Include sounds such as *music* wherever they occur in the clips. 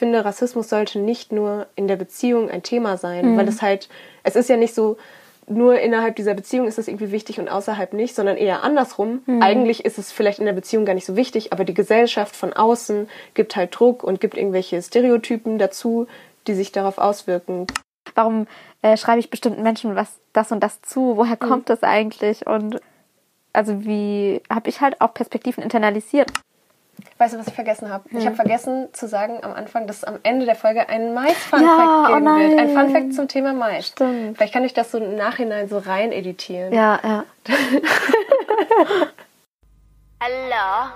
finde, Rassismus sollte nicht nur in der Beziehung ein Thema sein, mhm. weil es halt, es ist ja nicht so, nur innerhalb dieser Beziehung ist es irgendwie wichtig und außerhalb nicht, sondern eher andersrum. Mhm. Eigentlich ist es vielleicht in der Beziehung gar nicht so wichtig, aber die Gesellschaft von außen gibt halt Druck und gibt irgendwelche Stereotypen dazu, die sich darauf auswirken. Warum äh, schreibe ich bestimmten Menschen was das und das zu? Woher mhm. kommt mhm. das eigentlich? Und also wie habe ich halt auch Perspektiven internalisiert. Weißt du, was ich vergessen habe? Hm. Ich habe vergessen zu sagen am Anfang, dass es am Ende der Folge einen Mais-Funfact ja, geben oh wird. Ein Funfact zum Thema Mais. Stimmt. Vielleicht kann ich das so im Nachhinein so rein editieren. Ja, ja. *laughs* Hallo,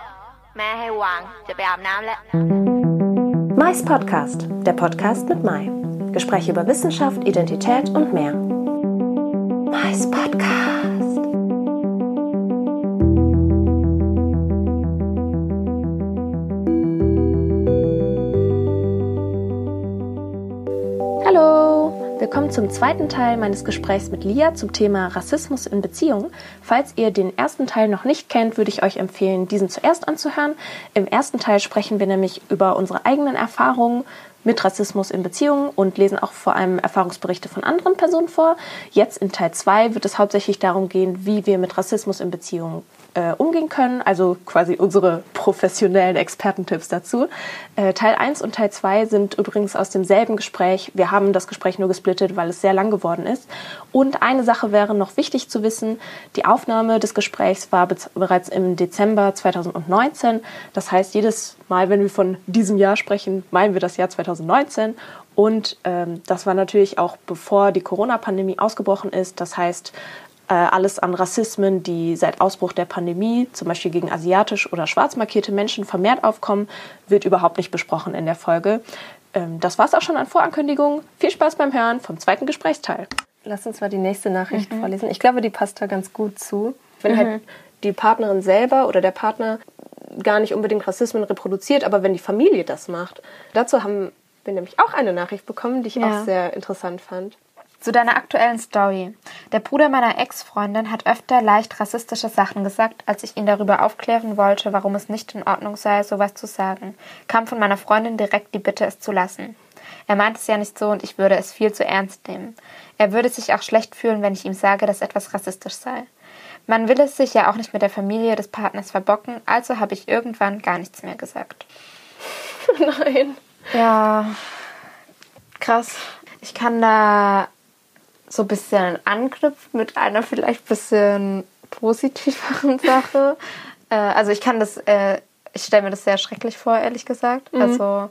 Mais Podcast, der Podcast mit Mai. Gespräche über Wissenschaft, Identität und mehr. Mais Podcast. Willkommen zum zweiten Teil meines Gesprächs mit Lia zum Thema Rassismus in Beziehungen. Falls ihr den ersten Teil noch nicht kennt, würde ich euch empfehlen, diesen zuerst anzuhören. Im ersten Teil sprechen wir nämlich über unsere eigenen Erfahrungen mit Rassismus in Beziehungen und lesen auch vor allem Erfahrungsberichte von anderen Personen vor. Jetzt in Teil 2 wird es hauptsächlich darum gehen, wie wir mit Rassismus in Beziehungen äh, umgehen können, also quasi unsere professionellen Expertentipps dazu. Äh, Teil 1 und Teil 2 sind übrigens aus demselben Gespräch. Wir haben das Gespräch nur gesplittet, weil es sehr lang geworden ist. Und eine Sache wäre noch wichtig zu wissen, die Aufnahme des Gesprächs war bereits im Dezember 2019. Das heißt, jedes Mal, wenn wir von diesem Jahr sprechen, meinen wir das Jahr 2019. Und ähm, das war natürlich auch bevor die Corona-Pandemie ausgebrochen ist. Das heißt, alles an Rassismen, die seit Ausbruch der Pandemie, zum Beispiel gegen asiatisch oder schwarz markierte Menschen, vermehrt aufkommen, wird überhaupt nicht besprochen in der Folge. Ähm, das war's auch schon an Vorankündigungen. Viel Spaß beim Hören vom zweiten Gesprächsteil. Lass uns mal die nächste Nachricht mhm. vorlesen. Ich glaube, die passt da ganz gut zu. Wenn halt mhm. halt die Partnerin selber oder der Partner gar nicht unbedingt Rassismen reproduziert, aber wenn die Familie das macht. Dazu haben wir nämlich auch eine Nachricht bekommen, die ich ja. auch sehr interessant fand. Zu deiner aktuellen Story. Der Bruder meiner Ex-Freundin hat öfter leicht rassistische Sachen gesagt, als ich ihn darüber aufklären wollte, warum es nicht in Ordnung sei, sowas zu sagen, kam von meiner Freundin direkt die Bitte, es zu lassen. Er meint es ja nicht so und ich würde es viel zu ernst nehmen. Er würde sich auch schlecht fühlen, wenn ich ihm sage, dass etwas rassistisch sei. Man will es sich ja auch nicht mit der Familie des Partners verbocken, also habe ich irgendwann gar nichts mehr gesagt. *laughs* Nein. Ja, krass. Ich kann da so ein bisschen anknüpft mit einer vielleicht ein bisschen positiveren *laughs* Sache. äh, also ich kann das, äh, ich stelle mir das sehr schrecklich vor, ehrlich gesagt. Mhm. Also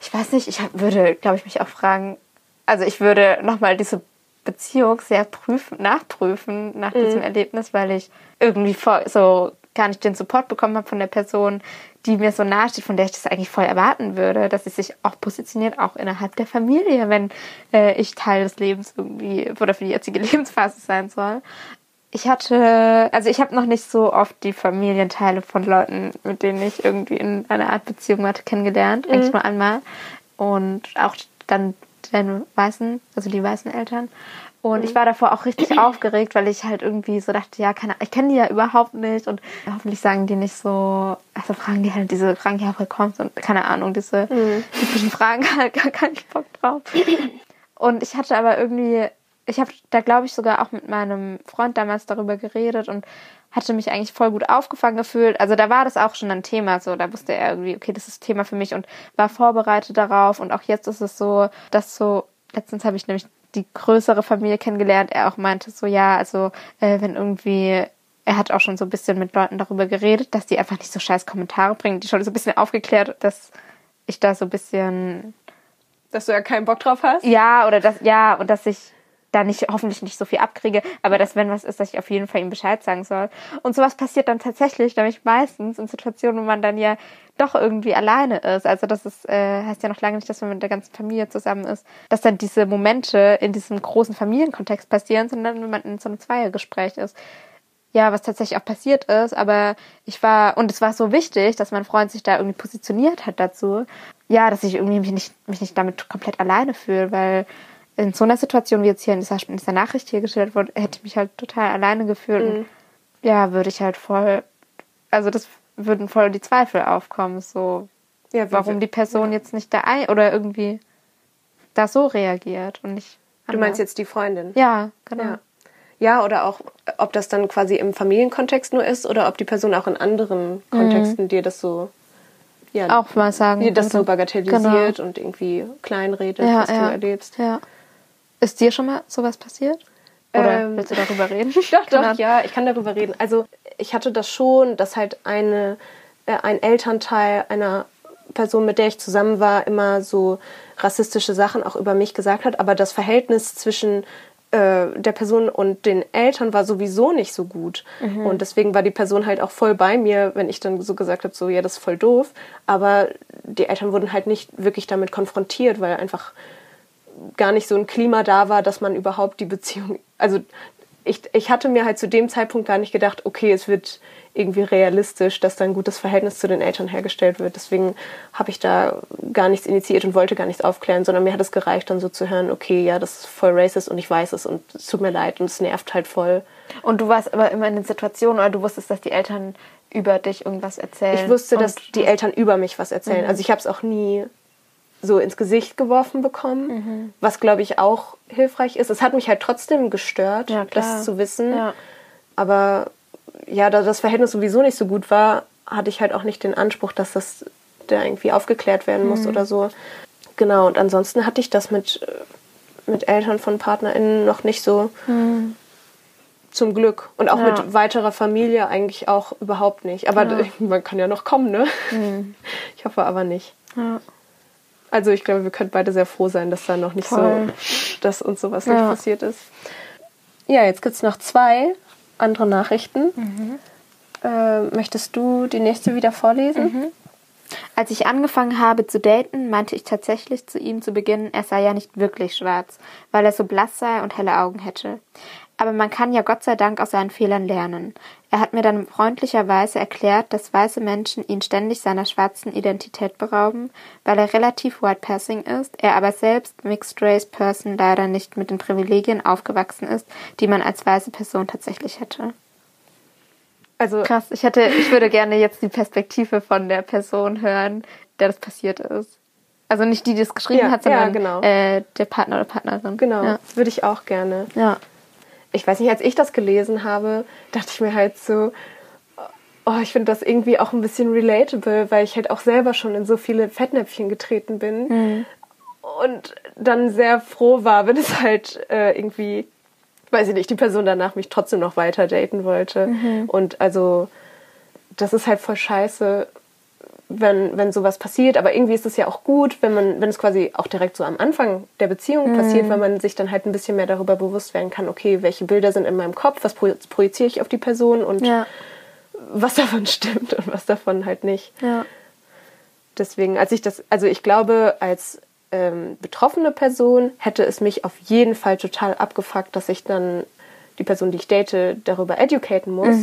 ich weiß nicht, ich hab, würde, glaube ich, mich auch fragen, also ich würde nochmal diese Beziehung sehr prüfen, nachprüfen nach mhm. diesem Erlebnis, weil ich irgendwie vor, so gar nicht den Support bekommen habe von der Person, die mir so nahe steht, von der ich das eigentlich voll erwarten würde, dass sie sich auch positioniert, auch innerhalb der Familie, wenn äh, ich Teil des Lebens irgendwie oder für die jetzige *laughs* Lebensphase sein soll. Ich hatte, also ich habe noch nicht so oft die Familienteile von Leuten, mit denen ich irgendwie in einer Art Beziehung hatte, kennengelernt, mhm. eigentlich nur einmal. Und auch dann den weißen, also die weißen Eltern. Und ich mhm. war davor auch richtig *clears throat* aufgeregt, weil ich halt irgendwie so dachte, ja, keine, ich kenne die ja überhaupt nicht und hoffentlich sagen die nicht so, also fragen die halt diese Fragen, ja, woher kommst und keine Ahnung, diese mhm. typischen Fragen *laughs* halt gar keinen Bock drauf. Und ich hatte aber irgendwie, ich habe da glaube ich sogar auch mit meinem Freund damals darüber geredet und hatte mich eigentlich voll gut aufgefangen gefühlt. Also da war das auch schon ein Thema, so da wusste er irgendwie, okay, das ist Thema für mich und war vorbereitet darauf und auch jetzt ist es so, dass so letztens habe ich nämlich die größere Familie kennengelernt. Er auch meinte so, ja, also äh, wenn irgendwie er hat auch schon so ein bisschen mit Leuten darüber geredet, dass die einfach nicht so scheiß Kommentare bringen, die schon so ein bisschen aufgeklärt, dass ich da so ein bisschen. Dass du ja keinen Bock drauf hast? Ja, oder dass, ja, und dass ich da nicht, hoffentlich nicht so viel abkriege, aber dass wenn was ist, dass ich auf jeden Fall ihm Bescheid sagen soll. Und sowas passiert dann tatsächlich, nämlich meistens in Situationen, wo man dann ja doch irgendwie alleine ist. Also das ist, äh, heißt ja noch lange nicht, dass man mit der ganzen Familie zusammen ist, dass dann diese Momente in diesem großen Familienkontext passieren, sondern wenn man in so einem Zweiergespräch ist. Ja, was tatsächlich auch passiert ist, aber ich war, und es war so wichtig, dass mein Freund sich da irgendwie positioniert hat dazu. Ja, dass ich irgendwie mich nicht, mich nicht damit komplett alleine fühle, weil in so einer Situation, wie jetzt hier in dieser, in dieser Nachricht hier gestellt wurde, hätte ich mich halt total alleine gefühlt. Mhm. Und ja, würde ich halt voll, also das würden voll die Zweifel aufkommen, so, Ja, warum die Person jetzt nicht da ein oder irgendwie da so reagiert und nicht. Du meinst anders. jetzt die Freundin? Ja, genau. Ja. Ja, oder auch, ob das dann quasi im Familienkontext nur ist oder ob die Person auch in anderen Kontexten dir das so, ja, Mhm. Auch mal sagen. dir das so bagatellisiert und irgendwie kleinredet, Genau. Ja, was ja. du erlebst. Ja. Ist dir schon mal sowas passiert? Oder Ähm, willst du darüber reden? *laughs* Doch, Genau. doch, ja, ich kann darüber reden. Also ich hatte das schon, dass halt eine, äh, ein Elternteil einer Person, mit der ich zusammen war, immer so rassistische Sachen auch über mich gesagt hat. Aber das Verhältnis zwischen äh, der Person und den Eltern war sowieso nicht so gut. Und deswegen war die Person halt auch voll bei mir, wenn ich dann so gesagt habe, so ja, das ist voll doof. Aber die Eltern wurden halt nicht wirklich damit konfrontiert, weil einfach gar nicht so ein Klima da war, dass man überhaupt die Beziehung, also ich, ich hatte mir halt zu dem Zeitpunkt gar nicht gedacht, okay, es wird irgendwie realistisch, dass da ein gutes Verhältnis zu den Eltern hergestellt wird. Deswegen habe ich da gar nichts initiiert und wollte gar nichts aufklären, sondern mir hat es gereicht, dann so zu hören, okay, ja, das ist voll racist und ich weiß es und es tut mir leid und es nervt halt voll. Und du warst aber immer in den Situationen oder du wusstest, dass die Eltern über dich irgendwas erzählen. Ich wusste, dass die Eltern über mich was erzählen. Also ich habe es auch nie so ins Gesicht geworfen bekommen, was glaube ich auch hilfreich ist. Es hat mich halt trotzdem gestört, Ja, das zu wissen. Ja. Aber ja, da das Verhältnis sowieso nicht so gut war, hatte ich halt auch nicht den Anspruch, dass das da irgendwie aufgeklärt werden muss oder so. Genau, und ansonsten hatte ich das mit, mit Eltern von PartnerInnen noch nicht so. Zum Glück. Und auch Ja. mit weiterer Familie eigentlich auch überhaupt nicht. Aber *laughs* man kann ja noch kommen, ne? Ich hoffe aber nicht. Ja. Also ich glaube, wir können beide sehr froh sein, dass da noch nicht Voll. so, dass uns sowas Ja. nicht passiert ist. Ja, jetzt gibt es noch zwei andere Nachrichten. Mhm. Äh, möchtest du die nächste wieder vorlesen? Mhm. Als ich angefangen habe zu daten, meinte ich tatsächlich zu ihm zu Beginn, er sei ja nicht wirklich schwarz, weil er so blass sei und helle Augen hätte. Aber man kann ja Gott sei Dank aus seinen Fehlern lernen. Er hat mir dann freundlicherweise erklärt, dass weiße Menschen ihn ständig seiner schwarzen Identität berauben, weil er relativ white passing ist, er aber selbst Mixed Race Person leider nicht mit den Privilegien aufgewachsen ist, die man als weiße Person tatsächlich hätte. Also Krass, ich hätte, ich würde gerne jetzt die Perspektive von der Person hören, der das passiert ist. Also nicht die, die es geschrieben Ja, hat, ja, sondern genau. äh, der Partner oder Partnerin. genau, Ja. würde ich auch gerne. ja. Ich weiß nicht, als ich das gelesen habe, dachte ich mir halt so, oh, ich finde das irgendwie auch ein bisschen relatable, weil ich halt auch selber schon in so viele Fettnäpfchen getreten bin. Mhm. Und dann sehr froh war, wenn es halt äh, irgendwie, weiß ich nicht, die Person danach mich trotzdem noch weiter daten wollte. Mhm. Und also, das ist halt voll scheiße, wenn, wenn sowas passiert. Aber irgendwie ist es ja auch gut, wenn man, wenn es quasi auch direkt so am Anfang der Beziehung Mhm. passiert, weil man sich dann halt ein bisschen mehr darüber bewusst werden kann, okay, welche Bilder sind in meinem Kopf, was pro- projiziere ich auf die Person und Ja. was *laughs* davon stimmt und was davon halt nicht. Ja. Deswegen, als ich das, also ich glaube, als ähm, betroffene Person hätte es mich auf jeden Fall total abgefuckt, dass ich dann die Person, die ich date, darüber educaten muss.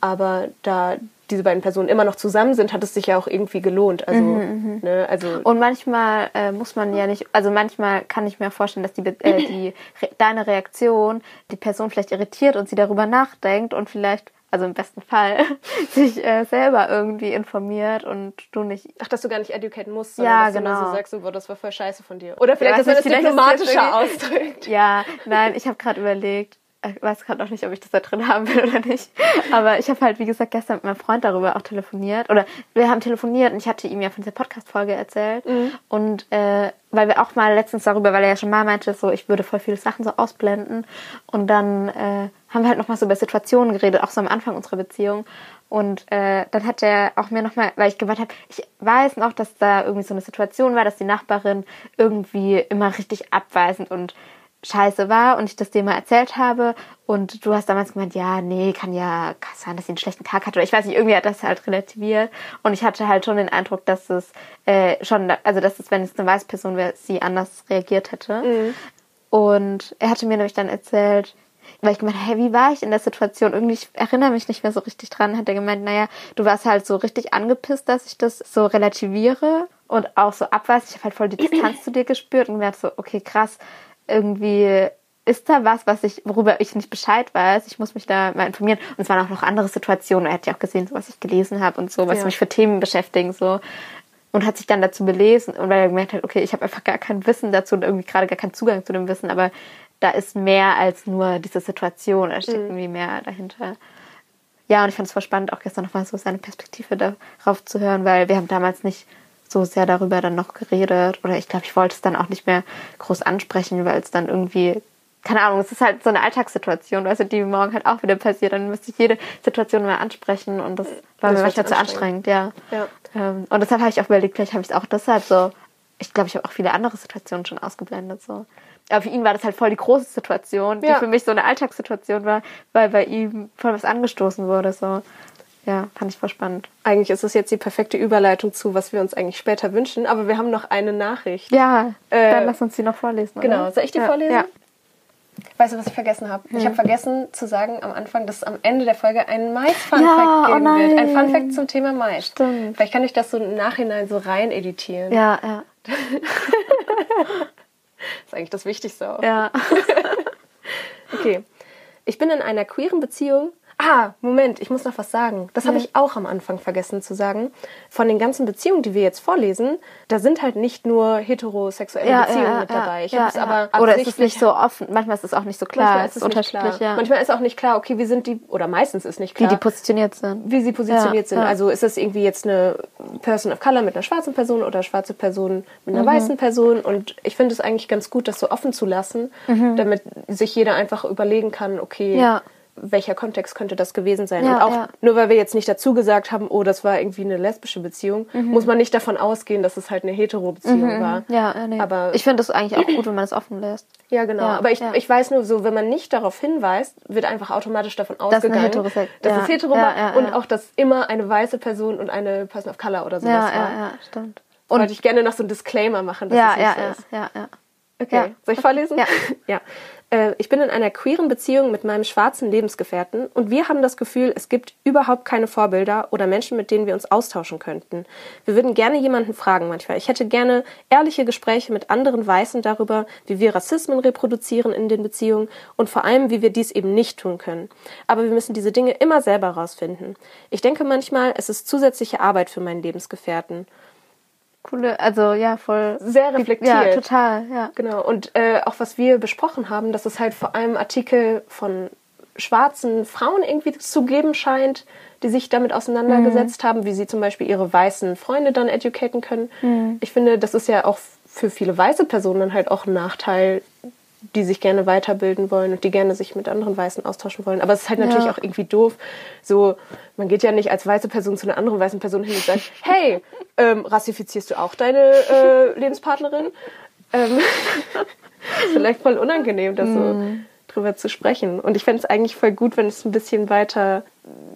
Aber da diese beiden Personen immer noch zusammen sind, hat es sich ja auch irgendwie gelohnt. Also, ne, also Und manchmal äh, muss man ja nicht, also manchmal kann ich mir vorstellen, dass die, äh, die Re deine Reaktion die Person vielleicht irritiert und sie darüber nachdenkt und vielleicht, also im besten Fall, *laughs* sich äh, selber irgendwie informiert und du nicht. Ach, dass du gar nicht educaten musst, sondern Ja, dass du nur genau. so sagst, so, boah, das war voll scheiße von dir. Oder vielleicht, weiß dass man das diplomatischer *laughs* ausdrückt. Ja, nein, ich habe gerade überlegt, ich weiß gerade noch nicht, ob ich das da drin haben will oder nicht. Aber ich habe halt, wie gesagt, gestern mit meinem Freund darüber auch telefoniert. Oder wir haben telefoniert und ich hatte ihm ja von dieser Podcast-Folge erzählt. Und äh, weil wir auch mal letztens darüber, weil er ja schon mal meinte, so ich würde voll viele Sachen so ausblenden. Und dann äh, haben wir halt nochmal so über Situationen geredet, auch so am Anfang unserer Beziehung. Und äh, dann hat er auch mir nochmal, weil ich gemeint habe, ich weiß noch, dass da irgendwie so eine Situation war, dass die Nachbarin irgendwie immer richtig abweisend und scheiße war und ich das dir mal erzählt habe und du hast damals gemeint, ja, nee, kann ja kann sein, dass sie einen schlechten Tag hat oder ich weiß nicht, irgendwie hat das halt relativiert und ich hatte halt schon den Eindruck, dass es äh, schon, also dass es, wenn es eine weiße Person wäre, sie anders reagiert hätte. Und er hatte mir nämlich dann erzählt, weil ich gemeint, hey, wie war ich in der Situation? Irgendwie, ich erinnere mich nicht mehr so richtig dran, hat er gemeint, naja, du warst halt so richtig angepisst, dass ich das so relativiere und auch so abweise. Ich habe halt voll die Distanz zu dir gespürt und mir so, okay, krass, irgendwie ist da was, was ich, worüber ich nicht Bescheid weiß. Ich muss mich da mal informieren. Und es waren auch noch andere Situationen. Er hat ja auch gesehen, so, was ich gelesen habe und so, was Ja. mich für Themen beschäftigen, so. und hat sich dann dazu belesen und weil er gemerkt hat, okay, ich habe einfach gar kein Wissen dazu und irgendwie gerade gar keinen Zugang zu dem Wissen, aber da ist mehr als nur diese Situation, da steckt irgendwie mehr dahinter. Ja, und ich fand es voll spannend, auch gestern nochmal so seine Perspektive darauf zu hören, weil wir haben damals nicht so sehr darüber dann noch geredet oder ich glaube, ich wollte es dann auch nicht mehr groß ansprechen, weil es dann irgendwie keine Ahnung, es ist halt so eine Alltagssituation, weißt du, die morgen halt auch wieder passiert. Dann müsste ich jede Situation mal ansprechen und das war Das mir manchmal zu anstrengend. anstrengend, ja. Ja. Ähm, und deshalb habe ich auch überlegt, vielleicht habe ich es auch deshalb so. Ich glaube, ich habe auch viele andere Situationen schon ausgeblendet. So. Aber für ihn war das halt voll die große Situation, die Ja. für mich so eine Alltagssituation war, weil bei ihm voll was angestoßen wurde. So. Ja, fand ich voll spannend. Eigentlich ist es jetzt die perfekte Überleitung zu, was wir uns eigentlich später wünschen, aber wir haben noch eine Nachricht. Ja, Äh, dann lass uns die noch vorlesen. Oder? Genau, soll ich die ja, vorlesen? Ja. Weißt du, was ich vergessen habe? Ich habe vergessen zu sagen am Anfang, dass es am Ende der Folge einen Mais-Funfact Ja, oh geben wird. Ein. Funfact zum Thema Mais. Stimmt. Vielleicht kann ich das so im Nachhinein so rein editieren. Ja, ja, Das *laughs* ist eigentlich das Wichtigste auch. ja. *laughs* Okay. Ich bin in einer queeren Beziehung. Ah, Moment, ich muss noch was sagen. Das habe Ja. ich auch am Anfang vergessen zu sagen. Von den ganzen Beziehungen, die wir jetzt vorlesen, da sind halt nicht nur heterosexuelle ja, Beziehungen ja, mit dabei. Ich ja, habe es ja. aber Oder ist es nicht so offen? Manchmal ist es auch nicht so klar. Manchmal es ist es nicht unterschiedlich, klar. ja. Manchmal ist auch nicht klar, okay, wie sind die, oder meistens ist nicht Wie klar, die positioniert sind. wie sie positioniert sind. Also ist das irgendwie jetzt eine Person of Color mit einer schwarzen Person oder schwarze Person mit Mhm. einer weißen Person. Und ich finde es eigentlich ganz gut, das so offen zu lassen, damit sich jeder einfach überlegen kann, okay, Mhm. Ja. Welcher Kontext könnte das gewesen sein. Ja, und auch ja. nur weil wir jetzt nicht dazu gesagt haben, oh, das war irgendwie eine lesbische Beziehung, Mhm. muss man nicht davon ausgehen, dass es halt eine hetero Beziehung war. Ja, ja, nee. Aber ich finde das eigentlich auch gut, wenn man es offen lässt. *clears throat* ja, genau. Ja, aber ich, ich weiß nur so, wenn man nicht darauf hinweist, wird einfach automatisch davon ausgegangen, dass ja. es hetero war und auch, dass immer eine weiße Person und eine Person of Color oder sowas Ja, war. ja, ja, stimmt. Und wollte ich gerne noch so einen Disclaimer machen, dass Ja, es nicht ja, so ja, ist. ja, ja. Okay, Ja. soll ich vorlesen? Ja. *laughs* ja. Äh, Ich bin in einer queeren Beziehung mit meinem schwarzen Lebensgefährten und wir haben das Gefühl, es gibt überhaupt keine Vorbilder oder Menschen, mit denen wir uns austauschen könnten. Wir würden gerne jemanden fragen manchmal. Ich hätte gerne ehrliche Gespräche mit anderen Weißen darüber, wie wir Rassismen reproduzieren in den Beziehungen und vor allem, wie wir dies eben nicht tun können. Aber wir müssen diese Dinge immer selber rausfinden. Ich denke manchmal, es ist zusätzliche Arbeit für meinen Lebensgefährten. Coole, also ja, voll. Sehr reflektiert. Ja, total, ja. Genau, und äh, auch was wir besprochen haben, dass es halt vor allem Artikel von schwarzen Frauen irgendwie zu geben scheint, die sich damit auseinandergesetzt haben, wie sie zum Beispiel ihre weißen Freunde dann educaten können. Ich finde, das ist ja auch für viele weiße Personen dann halt auch ein Nachteil, die sich gerne weiterbilden wollen und die gerne sich mit anderen Weißen austauschen wollen. Aber es ist halt natürlich Ja. auch irgendwie doof. So, man geht ja nicht als weiße Person zu einer anderen weißen Person hin und sagt, *laughs* hey, ähm, rassifizierst du auch deine äh, Lebenspartnerin? Ähm, *laughs* vielleicht voll unangenehm, da so drüber zu sprechen. Und ich fände es eigentlich voll gut, wenn es ein bisschen weiter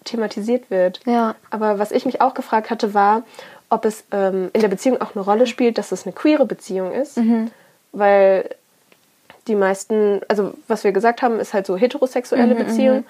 thematisiert wird. Ja. Aber was ich mich auch gefragt hatte, war, ob es ähm, in der Beziehung auch eine Rolle spielt, dass es eine queere Beziehung ist. Weil die meisten, also was wir gesagt haben, ist halt so heterosexuelle Beziehungen,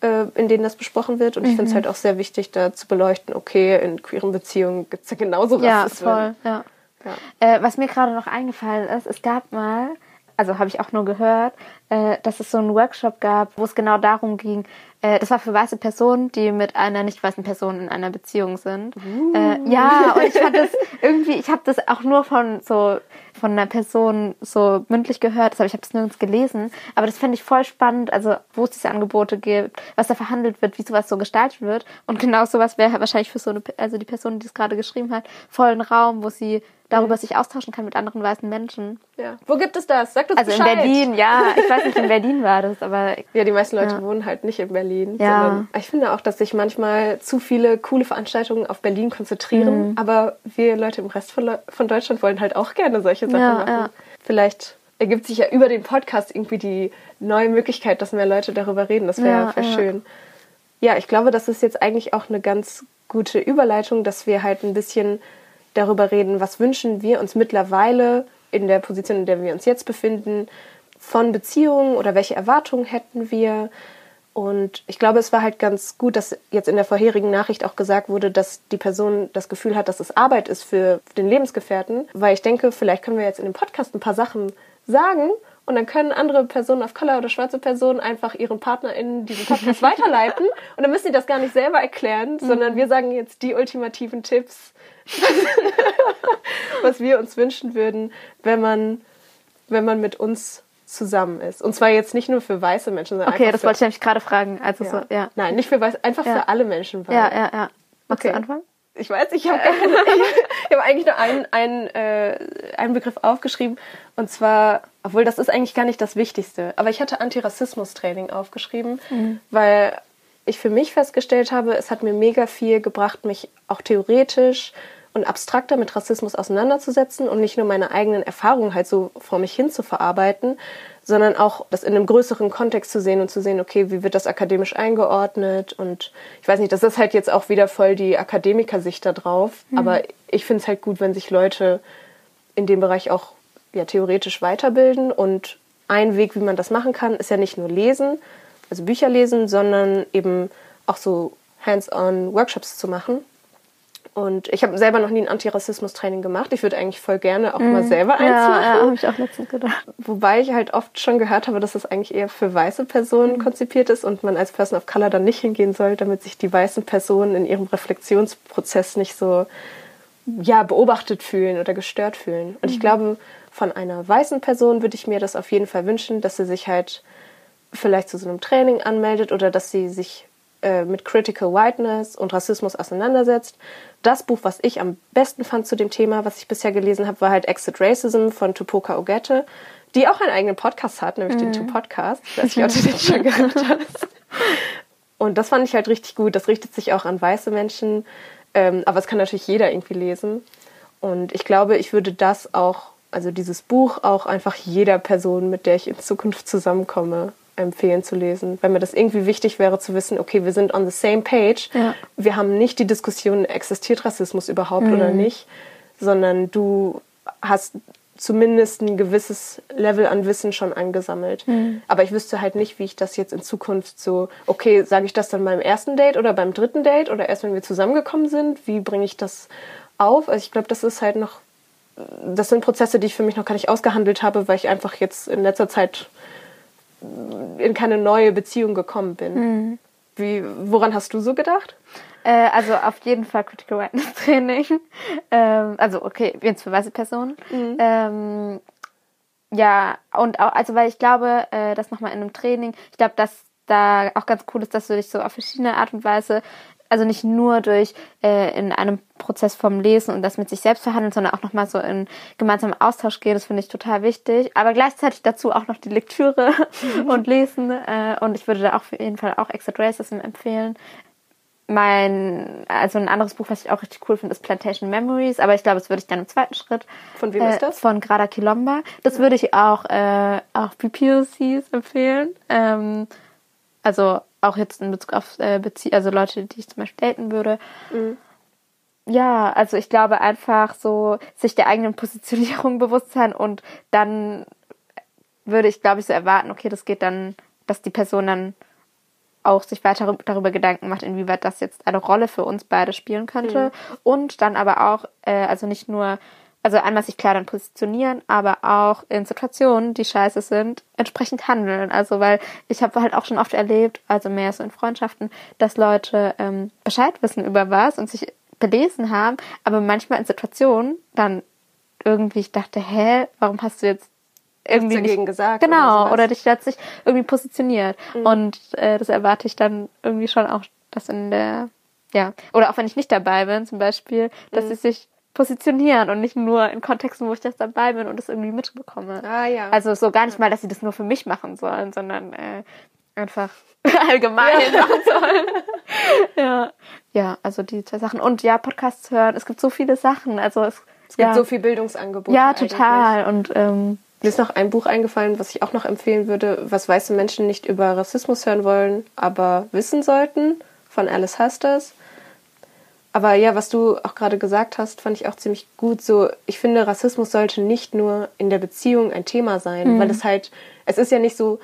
äh, in denen das besprochen wird. Und ich finde es halt auch sehr wichtig, da zu beleuchten, okay, in queeren Beziehungen gibt es ja genauso Ja, Rassismen. voll, ja. Ja. Äh, was mir gerade noch eingefallen ist, es gab mal, also habe ich auch nur gehört, äh, dass es so einen Workshop gab, wo es genau darum ging, äh, das war für weiße Personen, die mit einer nicht weißen Person in einer Beziehung sind. Äh, ja, und ich fand das *laughs* irgendwie, ich habe das auch nur von so von einer Person so mündlich gehört, das hab, ich habe es nirgends gelesen, aber das fände ich voll spannend, also wo es diese Angebote gibt, was da verhandelt wird, wie sowas so gestaltet wird. Und genau sowas wäre wahrscheinlich für so eine, also die Person, die es gerade geschrieben hat, voll ein Raum, wo sie darüber sich austauschen kann mit anderen weißen Menschen. Ja. Wo gibt es das? Sagt uns Also in Bescheid. Berlin, ja, ich weiß nicht, in *laughs* Berlin war das, aber Ja, die meisten Leute Ja. wohnen halt nicht in Berlin. Ja. Sondern ich finde auch, dass sich manchmal zu viele coole Veranstaltungen auf Berlin konzentrieren. Aber wir Leute im Rest von, Le- von Deutschland wollen halt auch gerne solche Sachen Ja, machen. ja. Vielleicht ergibt sich ja über den Podcast irgendwie die neue Möglichkeit, dass mehr Leute darüber reden. Das wäre Ja, wär schön. Ja, ich glaube, das ist jetzt eigentlich auch eine ganz gute Überleitung, dass wir halt ein bisschen darüber reden, was wünschen wir uns mittlerweile in der Position, in der wir uns jetzt befinden, von Beziehungen oder welche Erwartungen hätten wir. Und ich glaube, es war halt ganz gut, dass jetzt in der vorherigen Nachricht auch gesagt wurde, dass die Person das Gefühl hat, dass es Arbeit ist für den Lebensgefährten. Weil ich denke, vielleicht können wir jetzt in dem Podcast ein paar Sachen sagen und dann können andere Personen of Color oder schwarze Personen einfach ihren PartnerInnen diesen Podcast *laughs* weiterleiten und dann müssen die das gar nicht selber erklären, sondern wir sagen jetzt die ultimativen Tipps, *laughs* was wir uns wünschen würden, wenn man, wenn man mit uns zusammen ist. Und zwar jetzt nicht nur für weiße Menschen, sondern Okay, das wollte ich nämlich gerade fragen. Also ja. so, ja. Nein, nicht für weiße, einfach Ja. für alle Menschen. Weil Ja, ja, ja. Magst Okay. du anfangen? Ich weiß, ich habe *laughs* hab eigentlich nur einen, einen, äh, einen Begriff aufgeschrieben. Und zwar, obwohl das ist eigentlich gar nicht das Wichtigste. Aber ich hatte Antirassismus-Training aufgeschrieben, weil ich für mich festgestellt habe, es hat mir mega viel gebracht, mich auch theoretisch und abstrakter mit Rassismus auseinanderzusetzen und nicht nur meine eigenen Erfahrungen halt so vor mich hin zu verarbeiten, sondern auch das in einem größeren Kontext zu sehen und zu sehen, okay, wie wird das akademisch eingeordnet? Und ich weiß nicht, das ist halt jetzt auch wieder voll die Akademikersicht da drauf, aber ich finde es halt gut, wenn sich Leute in dem Bereich auch ja, theoretisch weiterbilden. Und ein Weg, wie man das machen kann, ist ja nicht nur lesen, also Bücher lesen, sondern eben auch so hands-on Workshops zu machen. Und ich habe selber noch nie ein Antirassismus-Training gemacht. Ich würde eigentlich voll gerne auch mal selber eins Mhm. Ja, machen. ja, habe ich auch letztens gedacht. Wobei ich halt oft schon gehört habe, dass das eigentlich eher für weiße Personen Mhm. konzipiert ist und man als Person of Color dann nicht hingehen soll, damit sich die weißen Personen in ihrem Reflexionsprozess nicht so ja, beobachtet fühlen oder gestört fühlen. Und Mhm. ich glaube, von einer weißen Person würde ich mir das auf jeden Fall wünschen, dass sie sich halt vielleicht zu so einem Training anmeldet oder dass sie sich äh, mit Critical Whiteness und Rassismus auseinandersetzt. Das Buch, was ich am besten fand zu dem Thema, was ich bisher gelesen habe, war halt Exit Racism von Tupoka Ogette, die auch einen eigenen Podcast hat, nämlich den Two Podcast. Ich nicht, ob du den schon gehört *laughs* hast. Und das fand ich halt richtig gut. Das richtet sich auch an weiße Menschen, ähm, aber es kann natürlich jeder irgendwie lesen. Und ich glaube, ich würde das auch, also dieses Buch auch einfach jeder Person, mit der ich in Zukunft zusammenkomme, empfehlen zu lesen. Weil mir das irgendwie wichtig wäre zu wissen, okay, wir sind on the same page. Ja. Wir haben nicht die Diskussion, existiert Rassismus überhaupt oder nicht, sondern du hast zumindest ein gewisses Level an Wissen schon angesammelt. Aber ich wüsste halt nicht, wie ich das jetzt in Zukunft so, okay, sage ich das dann beim ersten Date oder beim dritten Date oder erst wenn wir zusammengekommen sind? Wie bringe ich das auf? Also ich glaube, das ist halt noch, das sind Prozesse, die ich für mich noch gar nicht ausgehandelt habe, weil ich einfach jetzt in letzter Zeit in keine neue Beziehung gekommen bin. Wie, woran hast du so gedacht? Äh, also auf jeden Fall Critical Whiteness Training. *laughs* ähm, also okay, jetzt für weiße Personen. Ähm, ja, und auch, also weil ich glaube, äh, das nochmal in einem Training, ich glaube, dass da auch ganz cool ist, dass du dich so auf verschiedene Art und Weise, also nicht nur durch äh, in einem Prozess vom Lesen und das mit sich selbst verhandeln, sondern auch nochmal so in gemeinsamen Austausch gehen, das finde ich total wichtig. Aber gleichzeitig dazu auch noch die Lektüre *laughs* und Lesen. Äh, und ich würde da auch auf jeden Fall auch Exit Racism empfehlen mein, also ein anderes Buch, was ich auch richtig cool finde, ist Plantation Memories, aber ich glaube, das würde ich dann im zweiten Schritt. Von wem äh, ist das? Von Grada Kilomba. Das würde ich auch, äh, auch BPOCs empfehlen. Ähm, also auch jetzt in Bezug auf äh, Bezie also Leute, die ich zum Beispiel daten würde. Ja, also ich glaube einfach so, sich der eigenen Positionierung *laughs* bewusst sein und dann würde ich, glaube ich, so erwarten, okay, das geht dann, dass die Person dann auch sich weiter darüber Gedanken macht, inwieweit das jetzt eine Rolle für uns beide spielen könnte. Und dann aber auch, äh, also nicht nur, also einmal sich klar dann positionieren, aber auch in Situationen, die scheiße sind, entsprechend handeln. Also weil ich habe halt auch schon oft erlebt, also mehr so in Freundschaften, dass Leute ähm, Bescheid wissen über was und sich belesen haben, aber manchmal in Situationen dann irgendwie ich dachte, hä, warum hast du jetzt irgendwie dagegen nicht gesagt oder Genau, sowas. oder dich plötzlich irgendwie positioniert. Und äh, das erwarte ich dann irgendwie schon auch, dass in der, ja, oder auch wenn ich nicht dabei bin, zum Beispiel, dass sie sich positionieren und nicht nur in Kontexten, wo ich das dabei bin und das irgendwie mitbekomme. Ah, ja. Also so gar nicht mal, dass sie das nur für mich machen sollen, sondern äh, einfach *laughs* allgemein machen sollen. *laughs* ja. Ja, also die zwei Sachen. Und ja, Podcasts hören. Es gibt so viele Sachen. Also es, Es gibt ja, so viel Bildungsangebote. Ja, eigentlich. total. Und ähm, Mir ist noch ein Buch eingefallen, was ich auch noch empfehlen würde, was weiße Menschen nicht über Rassismus hören wollen, aber wissen sollten, von Alice Hasters. Aber ja, was du auch gerade gesagt hast, fand ich auch ziemlich gut. So, ich finde, Rassismus sollte nicht nur in der Beziehung ein Thema sein, weil es halt, es ist ja nicht so,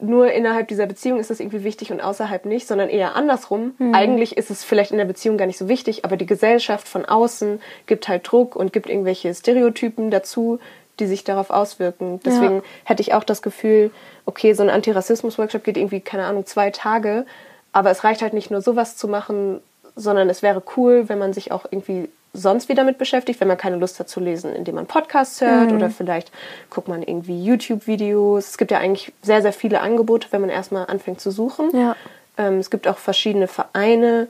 nur innerhalb dieser Beziehung ist es irgendwie wichtig und außerhalb nicht, sondern eher andersrum. Eigentlich ist es vielleicht in der Beziehung gar nicht so wichtig, aber die Gesellschaft von außen gibt halt Druck und gibt irgendwelche Stereotypen dazu, die sich darauf auswirken. Deswegen hätte ich auch das Gefühl, okay, so ein Antirassismus-Workshop geht irgendwie, keine Ahnung, zwei Tage, aber es reicht halt nicht nur sowas zu machen, sondern es wäre cool, wenn man sich auch irgendwie sonst wie damit beschäftigt, wenn man keine Lust hat zu lesen, indem man Podcasts hört oder vielleicht guckt man irgendwie YouTube-Videos. Es gibt ja eigentlich sehr, sehr viele Angebote, wenn man erstmal anfängt zu suchen. Ja. Ähm, es gibt auch verschiedene Vereine,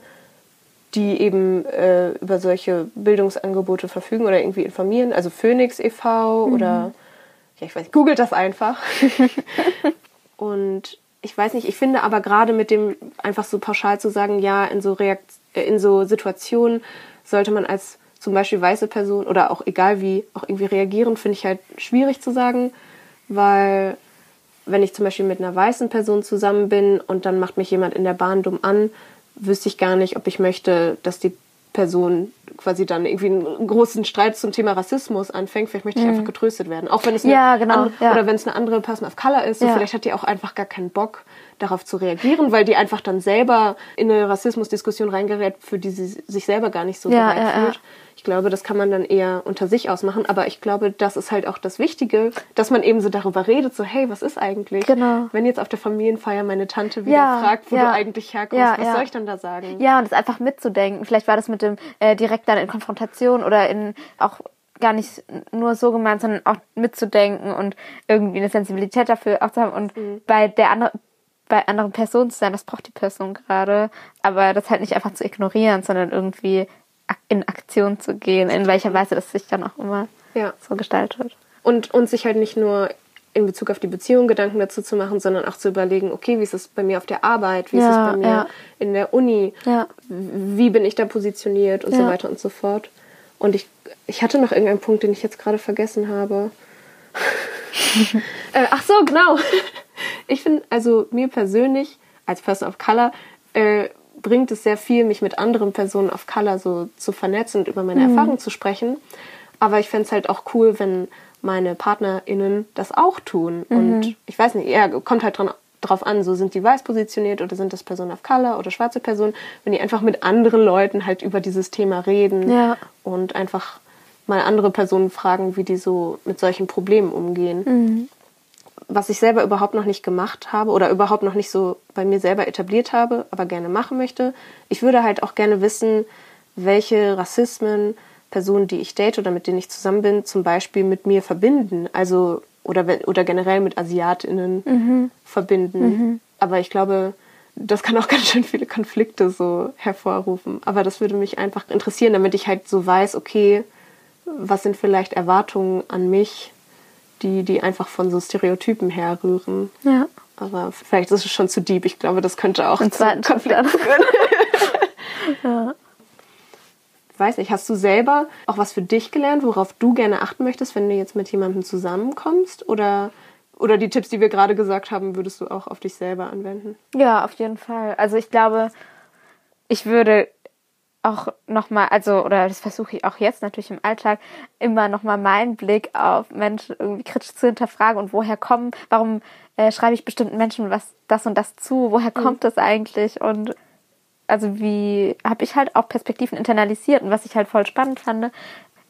die eben äh, über solche Bildungsangebote verfügen oder irgendwie informieren. Also Phoenix e.V. oder ja, ich weiß nicht, googelt das einfach. *laughs* Und ich weiß nicht, ich finde aber gerade mit dem einfach so pauschal zu sagen, ja, in so Reakt äh, in so Situationen sollte man als zum Beispiel weiße Person oder auch egal wie auch irgendwie reagieren, finde ich halt schwierig zu sagen, weil wenn ich zum Beispiel mit einer weißen Person zusammen bin und dann macht mich jemand in der Bahn dumm an, wüsste ich gar nicht, ob ich möchte, dass die Person quasi dann irgendwie einen großen Streit zum Thema Rassismus anfängt. Vielleicht möchte ich einfach getröstet werden. Auch wenn es eine Mhm. Ja, genau, ja. oder wenn es eine andere Person of Color ist. So Ja. Vielleicht hat die auch einfach gar keinen Bock, darauf zu reagieren, weil die einfach dann selber in eine Rassismusdiskussion reingerät, für die sie sich selber gar nicht so Ja, bereit ja, ja. fühlt. Ich glaube, das kann man dann eher unter sich ausmachen. Aber ich glaube, das ist halt auch das Wichtige, dass man eben so darüber redet, so, hey, was ist eigentlich? Genau. Wenn jetzt auf der Familienfeier meine Tante wieder Ja, fragt, wo ja. du eigentlich herkommst, Ja, was ja. soll ich dann da sagen? Ja, und es einfach mitzudenken. Vielleicht war das mit dem äh, direkt dann in Konfrontation oder in auch gar nicht nur so gemeint, sondern auch mitzudenken und irgendwie eine Sensibilität dafür auch zu haben und Mhm. bei der andere, bei anderen Personen zu sein, das braucht die Person gerade, aber das halt nicht einfach zu ignorieren, sondern irgendwie in Aktion zu gehen, in welcher Weise das sich dann auch immer Ja. so gestaltet. Und, und sich halt nicht nur in Bezug auf die Beziehung Gedanken dazu zu machen, sondern auch zu überlegen, okay, wie ist es bei mir auf der Arbeit, wie ist Ja, es bei mir ja. in der Uni, wie bin ich da positioniert und so weiter und so fort. Und ich, ich hatte noch irgendeinen Punkt, den ich jetzt gerade vergessen habe. *laughs* äh, ach so, genau. Ich finde, also mir persönlich als Person of Color äh, bringt es sehr viel, mich mit anderen Personen of Color so zu vernetzen und über meine Erfahrungen zu sprechen. Aber ich fände es halt auch cool, wenn meine PartnerInnen das auch tun. Und ich weiß nicht, ja, kommt halt dran, drauf an, so sind die weiß positioniert oder sind das Personen of Color oder schwarze Personen, wenn die einfach mit anderen Leuten halt über dieses Thema reden Ja. und einfach mal andere Personen fragen, wie die so mit solchen Problemen umgehen. Was ich selber überhaupt noch nicht gemacht habe oder überhaupt noch nicht so bei mir selber etabliert habe, aber gerne machen möchte. Ich würde halt auch gerne wissen, welche Rassismen Personen, die ich date oder mit denen ich zusammen bin, zum Beispiel mit mir verbinden. Also oder, oder generell mit AsiatInnen verbinden. Aber ich glaube, das kann auch *laughs* ganz schön viele Konflikte so hervorrufen. Aber das würde mich einfach interessieren, damit ich halt so weiß, okay, was sind vielleicht Erwartungen an mich, die, die einfach von so Stereotypen herrühren. Ja. Aber vielleicht ist es schon zu deep. Ich glaube, das könnte auch Im zu. Konflikten führen. *laughs* Ich weiß nicht, hast du selber auch was für dich gelernt, worauf du gerne achten möchtest, wenn du jetzt mit jemandem zusammenkommst? Oder, oder die Tipps, die wir gerade gesagt haben, würdest du auch auf dich selber anwenden? Ja, auf jeden Fall. Also ich glaube, ich würde auch nochmal, also, oder das versuche ich auch jetzt natürlich im Alltag, immer nochmal meinen Blick auf Menschen irgendwie kritisch zu hinterfragen und woher kommen, warum äh, schreibe ich bestimmten Menschen was das und das zu, woher kommt das eigentlich und also wie habe ich halt auch Perspektiven internalisiert und was ich halt voll spannend fand.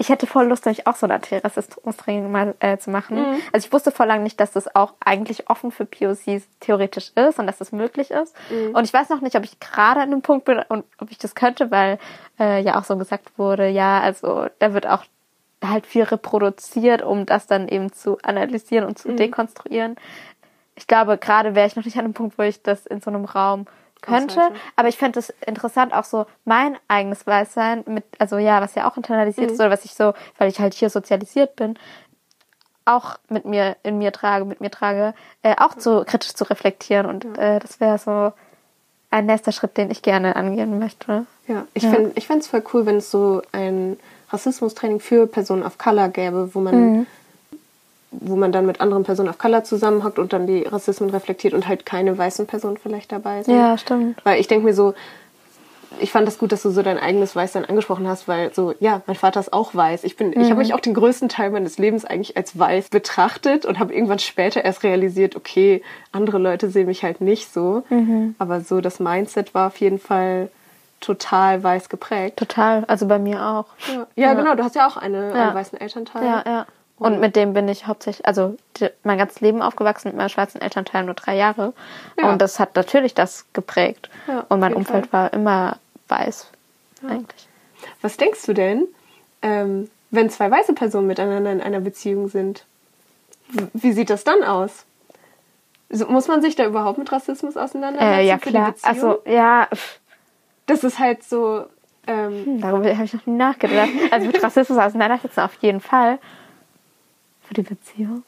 Ich hätte voll Lust, nämlich auch so ein Antirassismus-Training mal äh, zu machen. Also ich wusste vor lang nicht, dass das auch eigentlich offen für POCs theoretisch ist und dass das möglich ist. Und ich weiß noch nicht, ob ich gerade an einem Punkt bin und ob ich das könnte, weil äh, ja auch so gesagt wurde, ja, also da wird auch halt viel reproduziert, um das dann eben zu analysieren und zu dekonstruieren. Ich glaube, gerade wäre ich noch nicht an einem Punkt, wo ich das in so einem Raum könnte. Aushalte. Aber ich fände es interessant, auch so mein eigenes Weißsein mit, also ja, was ja auch internalisiert ist oder was ich so, weil ich halt hier sozialisiert bin, auch mit mir, in mir trage, mit mir trage, äh, auch zu kritisch zu reflektieren. Und äh, das wäre so ein nächster Schritt, den ich gerne angehen möchte. Ja, ich ich fände es voll cool, wenn es so ein Rassismustraining für Personen of Color gäbe, wo man, wo man dann mit anderen Personen of Color zusammenhockt und dann die Rassismen reflektiert und halt keine weißen Personen vielleicht dabei sind. Ja, stimmt. Weil ich denke mir so, ich fand das gut, dass du so dein eigenes Weißsein angesprochen hast, weil so, ja, mein Vater ist auch weiß. Ich bin, ich habe mich auch den größten Teil meines Lebens eigentlich als weiß betrachtet und habe irgendwann später erst realisiert, okay, andere Leute sehen mich halt nicht so. Aber so das Mindset war auf jeden Fall total weiß geprägt. Total. Also bei mir auch. Ja, ja, genau, du hast ja auch eine, Ja. einen weißen Elternteil. Ja, ja. Und mit dem bin ich hauptsächlich, also die, mein ganzes Leben aufgewachsen mit meinem schwarzen Elternteil nur drei Jahre. Ja. Und das hat natürlich das geprägt. Ja, und mein Umfeld war immer weiß, eigentlich. Was denkst du denn, ähm, wenn zwei weiße Personen miteinander in einer Beziehung sind, wie sieht das dann aus? Muss man sich da überhaupt mit Rassismus auseinandersetzen Äh, ja, für die klar. Beziehung? Also, ja, Das ist halt so, ähm, darüber habe ich noch nie nachgedacht. *laughs* Also mit Rassismus auseinandersetzen auf jeden Fall. Für die Beziehung.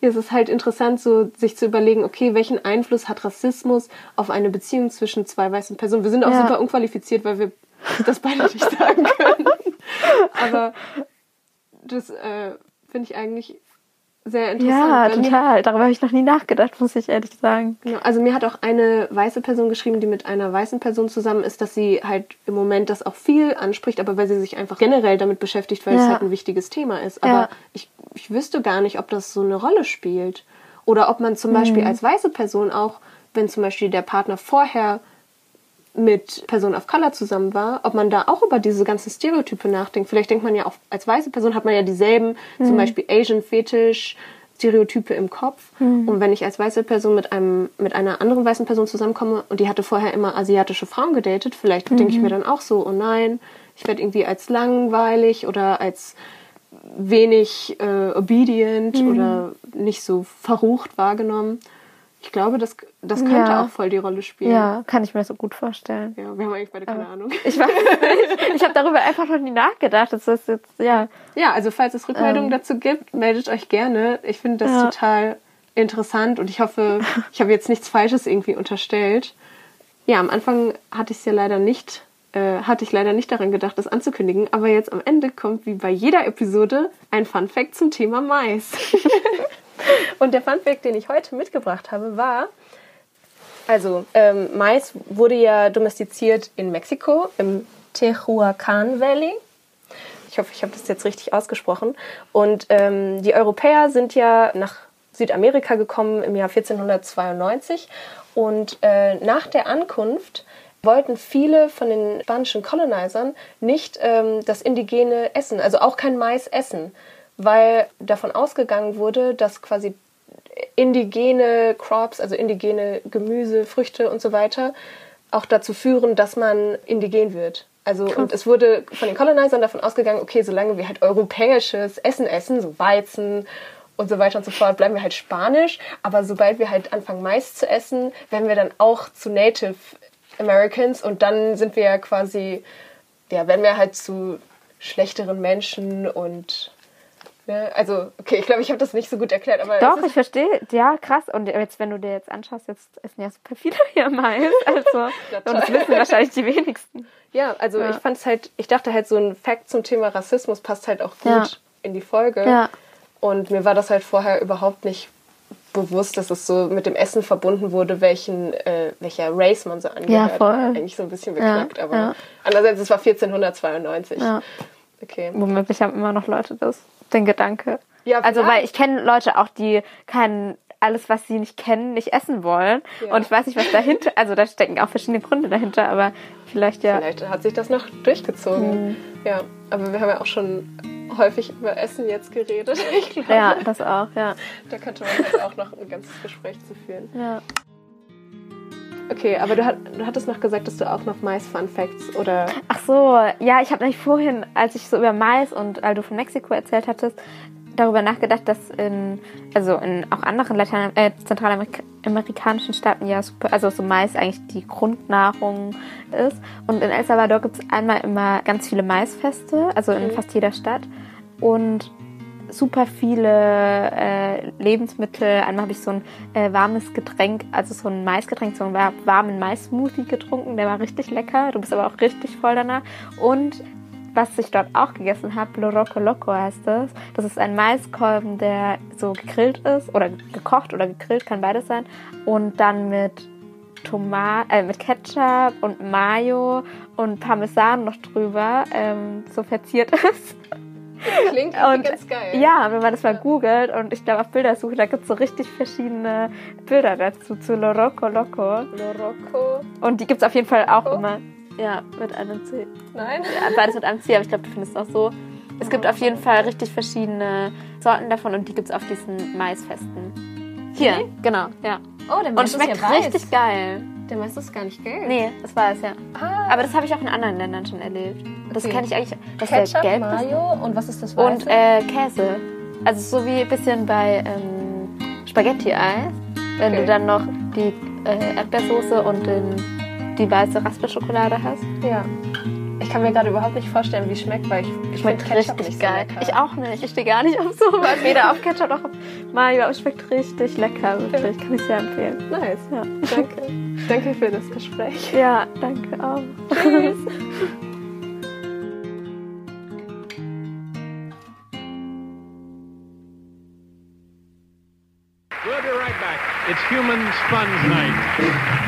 Ja, es ist halt interessant, so sich zu überlegen, okay, welchen Einfluss hat Rassismus auf eine Beziehung zwischen zwei weißen Personen? Wir sind auch Ja. super unqualifiziert, weil wir das beide nicht *laughs* sagen können. Aber das äh, finde ich eigentlich sehr interessant. Ja, total. Darüber habe ich noch nie nachgedacht, muss ich ehrlich sagen. Genau. Also mir hat auch eine weiße Person geschrieben, die mit einer weißen Person zusammen ist, dass sie halt im Moment das auch viel anspricht, aber weil sie sich einfach generell damit beschäftigt, weil es Ja. halt ein wichtiges Thema ist. Aber Ja. ich, ich wüsste gar nicht, ob das so eine Rolle spielt. Oder ob man zum Beispiel Mhm. als weiße Person auch, wenn zum Beispiel der Partner vorher mit Personen of Color zusammen war, ob man da auch über diese ganzen Stereotype nachdenkt. Vielleicht denkt man ja auch, als weiße Person hat man ja dieselben, zum Beispiel Asian Fetish, Stereotype im Kopf. Und wenn ich als weiße Person mit einem mit einer anderen weißen Person zusammenkomme und die hatte vorher immer asiatische Frauen gedatet, vielleicht denke ich mir dann auch so, oh nein, ich werde irgendwie als langweilig oder als wenig äh, obedient oder nicht so verrucht wahrgenommen. Ich glaube, das, das könnte Ja. auch voll die Rolle spielen. Ja, kann ich mir so gut vorstellen. Ja, wir haben eigentlich beide keine Ahnung. Ich weiß nicht. Ich habe darüber einfach noch nie nachgedacht. Das ist jetzt, ja. Ja, also falls es Rückmeldungen dazu gibt, meldet euch gerne. Ich finde das Ähm. Ja. total interessant und ich hoffe, ich habe jetzt nichts Falsches irgendwie unterstellt. Ja, am Anfang hatte ich es ja leider nicht, äh, hatte ich leider nicht daran gedacht, das anzukündigen, aber jetzt am Ende kommt wie bei jeder Episode ein Fun Fact zum Thema Mais. *laughs* und der Fun Fact, den ich heute mitgebracht habe, war, also, ähm, Mais wurde ja domestiziert in Mexiko, im Tehuacan Valley. Ich hoffe, ich habe das jetzt richtig ausgesprochen. Und ähm, die Europäer sind ja nach Südamerika gekommen im Jahr 1492. Und äh, nach der Ankunft wollten viele von den spanischen Colonizern nicht ähm, das indigene Essen, also auch kein Mais essen, weil davon ausgegangen wurde, dass quasi indigene Crops, also indigene Gemüse, Früchte und so weiter, auch dazu führen, dass man indigen wird. Also und es wurde von den Colonizern davon ausgegangen, okay, solange wir halt europäisches Essen essen, so Weizen und so weiter und so fort, bleiben wir halt spanisch. Aber sobald wir halt anfangen Mais zu essen, werden wir dann auch zu Native Americans und dann sind wir ja quasi, ja, werden wir halt zu schlechteren Menschen und ja, also okay, ich glaube, ich habe das nicht so gut erklärt, aber Doch, ich verstehe. Ja, krass. Und jetzt, wenn du dir jetzt anschaust, jetzt essen ja super viele hier Mais. *laughs* Also, und das wissen wahrscheinlich die wenigsten. Ja, also Ja. ich fand es halt, ich dachte halt, so ein Fact zum Thema Rassismus passt halt auch gut Ja. in die Folge. Ja. Und mir war das halt vorher überhaupt nicht bewusst, dass es so mit dem Essen verbunden wurde, welchen, äh, welcher Race man so angehört. Ja, voll. Eigentlich so ein bisschen beknackt, Ja, aber ja. andererseits, es war 1492. Ja. Okay. Womöglich haben immer noch Leute das, den Gedanke. Ja, also, weil ich kenne Leute auch, die kein alles, was sie nicht kennen, nicht essen wollen. Ja. Und ich weiß nicht, was dahinter, also da stecken auch verschiedene Gründe dahinter, aber vielleicht ja. Vielleicht hat sich das noch durchgezogen. Mhm. Ja, aber wir haben ja auch schon häufig über Essen jetzt geredet. *laughs* Ich glaube, Ja, das auch, ja. da könnte man halt auch noch ein ganzes Gespräch zu führen. ja. Okay, aber du, hat, du hattest noch gesagt, dass du auch noch Mais-Fun-Facts oder... Ach so, ja, ich habe nämlich vorhin, als ich so über Mais und weil du von Mexiko erzählt hattest, darüber nachgedacht, dass in, also in auch anderen Latein äh, zentralamerikanischen Staaten ja super, also so Mais eigentlich die Grundnahrung ist. Und in El Salvador gibt es einmal immer ganz viele Maisfeste, also in fast jeder Stadt. Und super viele äh, Lebensmittel. Einmal habe ich so ein äh, warmes Getränk, also so ein Maisgetränk, so einen war- warmen Mais-Smoothie getrunken. Der war richtig lecker. Du bist aber auch richtig voll danach. Und was ich dort auch gegessen habe, Loroco Loco heißt das. Das ist ein Maiskolben, der so gegrillt ist oder gekocht oder gegrillt, kann beides sein. Und dann mit Tomat, äh, mit Ketchup und Mayo und Parmesan noch drüber ähm, so verziert ist. Klingt Und ganz geil. ja, wenn man das mal googelt und ich glaube auf Bildersuche, da gibt es so richtig verschiedene Bilder dazu zu Loroco Loco. Lorocco. Und die gibt es auf jeden Fall auch immer. Ja, mit einem C. Nein? Ja, beides mit einem C, aber ich glaube, du findest auch so. Es gibt auf jeden Fall richtig verschiedene Sorten davon und die gibt es auf diesen Maisfesten. Hier, genau, ja. Oh, der Und schmeckt richtig geil. Der meiste ist gar nicht gelb. Nee, das war es ja. Ah. Aber das habe ich auch in anderen Ländern schon erlebt. Das Okay. kenne ich eigentlich, dass Ketchup, gelb ist. Mayo und was ist das Weiße? Und äh, Käse. Also so wie ein bisschen bei ähm, Spaghetti-Eis. Wenn Okay. du dann noch die äh, Erdbeersoße und den, die weiße Raspelschokolade hast. ja. Ich kann mir gerade überhaupt nicht vorstellen, wie es schmeckt, weil ich, ich Schmeckt Ketchup richtig nicht geil. So ich auch nicht. Ich stehe gar nicht auf sowas. Weder auf Ketchup noch auf Mayo. Aber es schmeckt richtig lecker. Wirklich. Kann ich sehr empfehlen. Nice. Ja. Danke. *laughs* Danke für das Gespräch. Ja, danke auch. *laughs* We'll be right back. It's Human Sponge Night.